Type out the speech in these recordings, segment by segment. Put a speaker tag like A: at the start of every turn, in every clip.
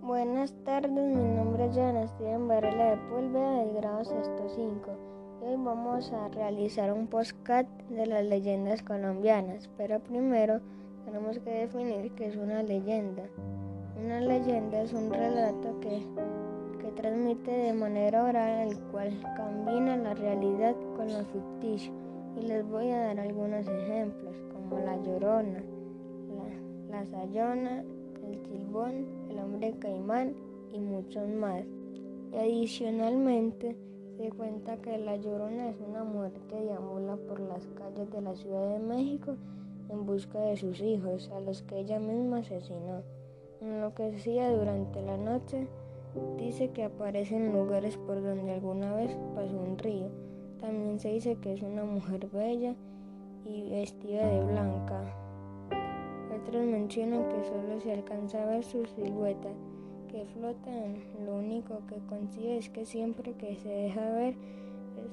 A: Buenas tardes, mi nombre es Joana Steven Varela de Pulvera del grado sexto 5 y hoy vamos a realizar un postcat de las leyendas colombianas, pero primero tenemos que definir qué es una leyenda. Una leyenda es un relato que, que transmite de manera oral el cual combina la realidad con lo ficticio y les voy a dar algunos ejemplos como la llorona, la, la sayona, el silbón, el hombre caimán y muchos más. Y adicionalmente se cuenta que la llorona es una mujer que deambula por las calles de la Ciudad de México en busca de sus hijos, a los que ella misma asesinó. En lo que decía durante la noche, dice que aparece en lugares por donde alguna vez pasó un río. También se dice que es una mujer bella y vestida de blanca. Otros mencionan que solo se alcanza a ver su silueta, que flotan. Lo único que consigue es que siempre que se deja ver,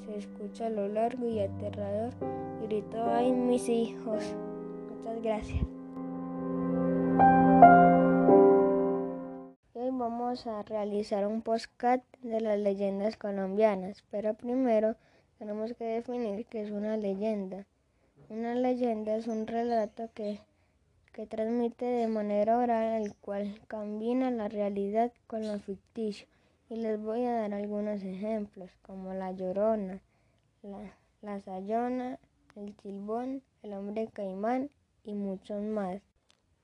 A: se escucha a lo largo y aterrador grito ¡ay mis hijos! Muchas gracias. Hoy vamos a realizar un postcat de las leyendas colombianas, pero primero tenemos que definir qué es una leyenda. Una leyenda es un relato que que transmite de manera oral el cual combina la realidad con lo ficticio y les voy a dar algunos ejemplos como la llorona, la, la sayona, el silbón, el hombre caimán y muchos más.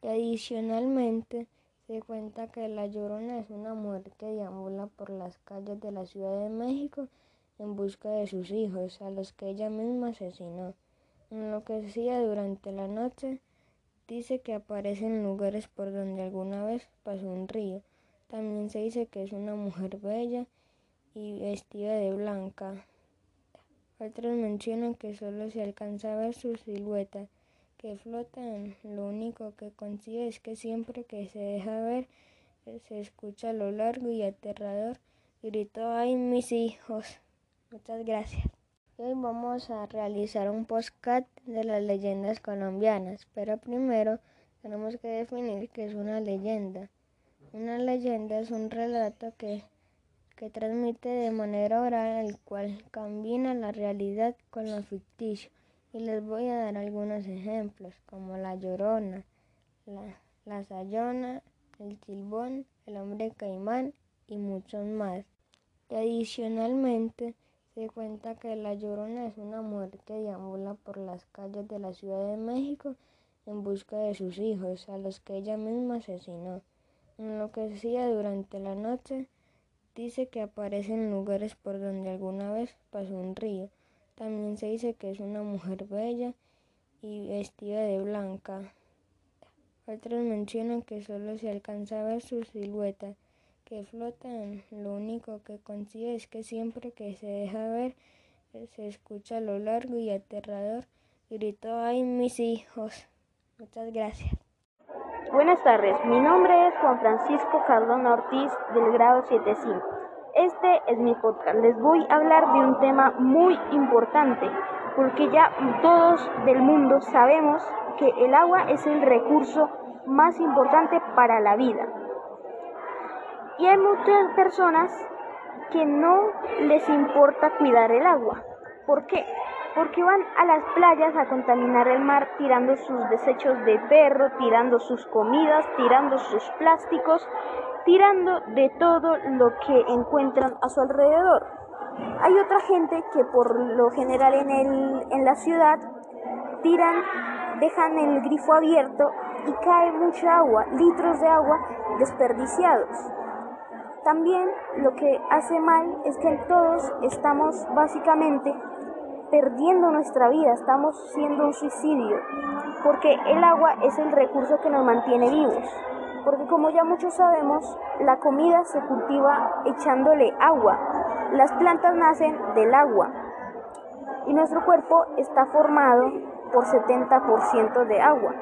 A: Y adicionalmente se cuenta que la llorona es una mujer que deambula por las calles de la Ciudad de México en busca de sus hijos, a los que ella misma asesinó. En lo que hacía durante la noche, Dice que aparece en lugares por donde alguna vez pasó un río. También se dice que es una mujer bella y vestida de blanca. Otros mencionan que solo se alcanza a ver su silueta, que flotan. Lo único que consigue es que siempre que se deja ver, se escucha a lo largo y aterrador grito ¡ay mis hijos! Muchas gracias. Hoy vamos a realizar un postcat de las leyendas colombianas, pero primero tenemos que definir qué es una leyenda. Una leyenda es un relato que, que transmite de manera oral el cual combina la realidad con lo ficticio y les voy a dar algunos ejemplos como la llorona, la, la sayona, el silbón, el hombre caimán y muchos más. Y adicionalmente se cuenta que la Llorona es una mujer que deambula por las calles de la Ciudad de México en busca de sus hijos, a los que ella misma asesinó. En lo que decía durante la noche, dice que aparece en lugares por donde alguna vez pasó un río. También se dice que es una mujer bella y vestida de blanca. Otros mencionan que solo se alcanza a ver su silueta que flotan. Lo único que consigue es que siempre que se deja ver, se escucha a lo largo y aterrador grito ¡ay mis hijos! Muchas gracias.
B: Buenas tardes, mi nombre es Juan Francisco Cardona Ortiz del grado 75. Este es mi podcast. Les voy a hablar de un tema muy importante porque ya todos del mundo sabemos que el agua es el recurso más importante para la vida. Y hay muchas personas que no les importa cuidar el agua. ¿Por qué? Porque van a las playas a contaminar el mar tirando sus desechos de perro, tirando sus comidas, tirando sus plásticos, tirando de todo lo que encuentran a su alrededor. Hay otra gente que por lo general en, el, en la ciudad tiran, dejan el grifo abierto y cae mucha agua, litros de agua desperdiciados. También lo que hace mal es que todos estamos básicamente perdiendo nuestra vida, estamos siendo un suicidio, porque el agua es el recurso que nos mantiene vivos. Porque como ya muchos sabemos, la comida se cultiva echándole agua. Las plantas nacen del agua. Y nuestro cuerpo está formado por 70% de agua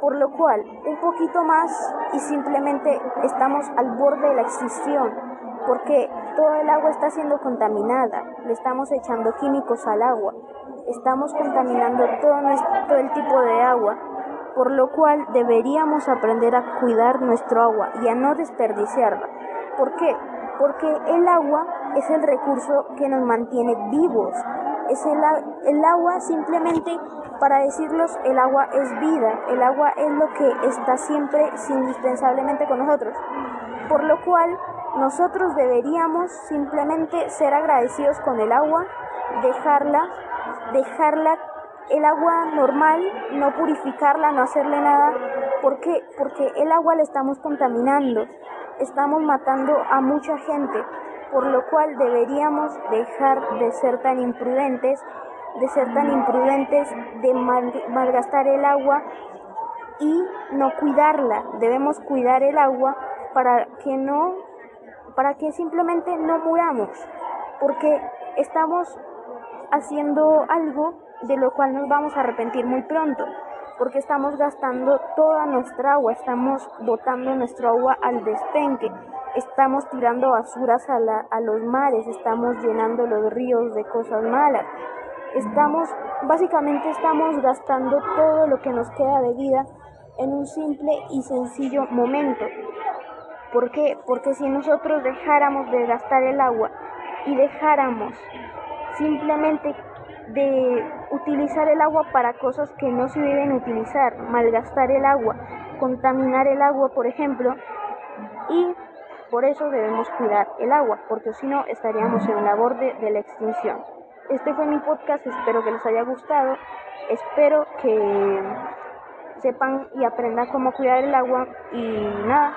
B: por lo cual un poquito más y simplemente estamos al borde de la extinción, porque todo el agua está siendo contaminada, le estamos echando químicos al agua.
C: estamos contaminando todo, nuestro, el tipo de agua, por lo cual deberíamos aprender a cuidar nuestro agua y a no desperdiciarla. ¿Por qué? Porque el agua es el recurso que nos mantiene vivos. Es el, el agua simplemente, para decirlos, el agua es vida, el agua es lo que está siempre indispensablemente con nosotros. Por lo cual nosotros deberíamos simplemente ser agradecidos con el agua, dejarla, dejarla el agua normal, no purificarla, no hacerle nada. ¿Por qué? Porque el agua la estamos contaminando, estamos matando a mucha gente, por lo cual deberíamos dejar de ser tan imprudentes, de ser tan imprudentes, de malgastar el agua y no cuidarla. Debemos cuidar el agua para que no, para que simplemente no muramos, porque estamos haciendo algo de lo cual nos vamos a arrepentir muy pronto, porque estamos gastando toda nuestra agua, estamos botando nuestro agua al despenque, estamos tirando basuras a, a los mares, estamos llenando los ríos de cosas malas. Estamos, básicamente estamos gastando todo lo que nos queda de vida en un simple y sencillo momento. ¿Por qué? Porque si nosotros dejáramos de gastar el agua y dejáramos simplemente de utilizar el agua para cosas que no se deben utilizar, malgastar el agua, contaminar el agua, por ejemplo, y por eso debemos cuidar el agua, porque si no estaríamos en la borde de la extinción. Este fue mi podcast, espero que les haya gustado, espero que sepan y aprendan cómo cuidar el agua y nada.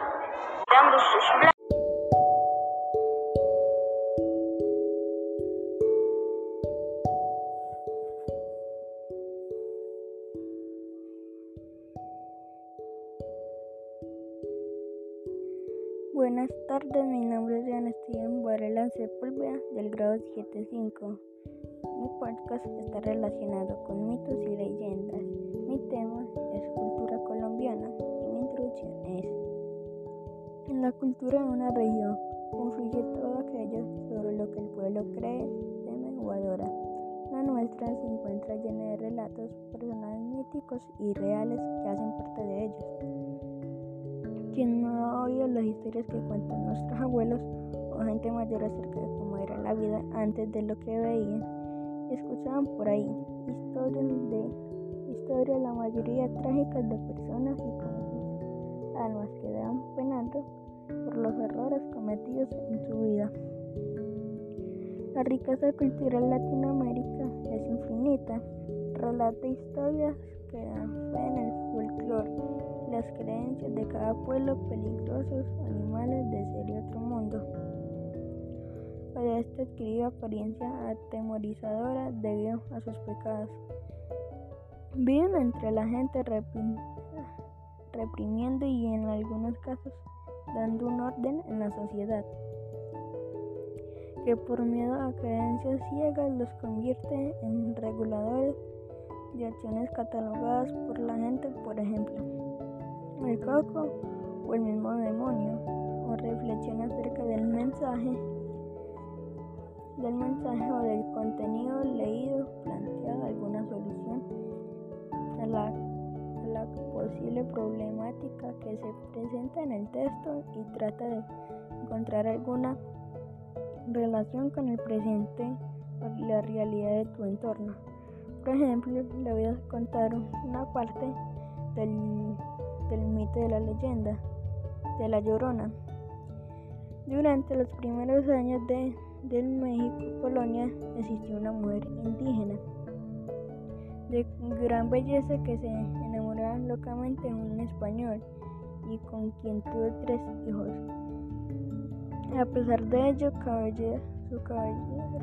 B: Buenas tardes, mi nombre es Steven Varela Sepúlveda del grado 75. Mi podcast está relacionado con mitos y leyendas. Mi tema es cultura colombiana y mi introducción es En la cultura de una región confluye todo aquello sobre lo que el pueblo cree, teme o adora. La nuestra se encuentra llena de relatos, personales míticos y reales que hacen parte de ellos. Quien no ha oído las historias que cuentan nuestros abuelos o gente mayor acerca de cómo era la vida antes de lo que veían escuchaban por ahí historias de historias la mayoría trágicas de personas y con almas que dan penando por los errores cometidos en su vida. La riqueza cultural Latinoamérica es infinita, relata historias que dan fe en el de cada pueblo peligrosos animales de ser otro mundo. Para esta adquirió apariencia atemorizadora debido a sus pecados. Viven entre la gente reprimiendo y en algunos casos dando un orden en la sociedad que por miedo a creencias ciegas los convierte en reguladores de acciones catalogadas por la gente, por ejemplo el coco o el mismo demonio, o reflexión acerca del mensaje, del mensaje o del contenido leído, planteado alguna solución a la, a la posible problemática que se presenta en el texto y trata de encontrar alguna relación con el presente o la realidad de tu entorno. Por ejemplo, le voy a contar una parte del del mito de la leyenda de la Llorona. Durante los primeros años de, del México colonia existió una mujer indígena de gran belleza que se enamoraba locamente de un español y con quien tuvo tres hijos. A pesar de ello, caballero, su, caballero,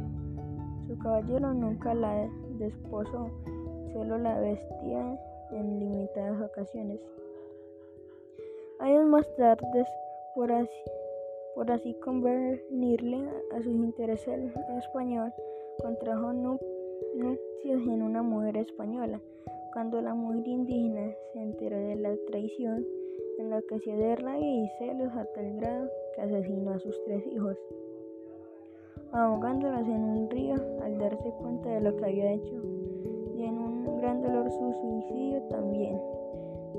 B: su caballero nunca la desposó, solo la vestía en limitadas ocasiones. Años más tarde, por así, por así convenirle a sus intereses el español, contrajo nupcias en una mujer española. Cuando la mujer indígena se enteró de la traición, enloqueció de rabia y celos a tal grado que asesinó a sus tres hijos, ahogándolos en un río al darse cuenta de lo que había hecho. gran dolor su suicidio también.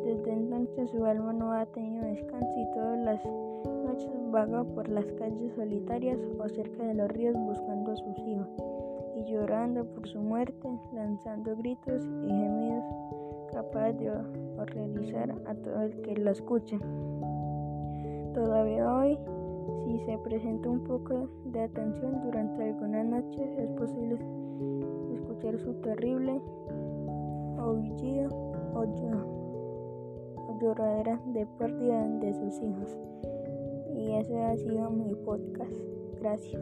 B: Desde entonces su alma no ha tenido descanso y todas las noches vaga por las calles solitarias o cerca de los ríos buscando a sus hijos y llorando por su muerte, lanzando gritos y gemidos capaz de horrorizar a todo el que lo escuche. Todavía hoy, si se presenta un poco de atención durante algunas noches, es posible escuchar su terrible aullido o, o lloradera de pérdida de sus hijos. Y ese ha sido mi podcast. Gracias.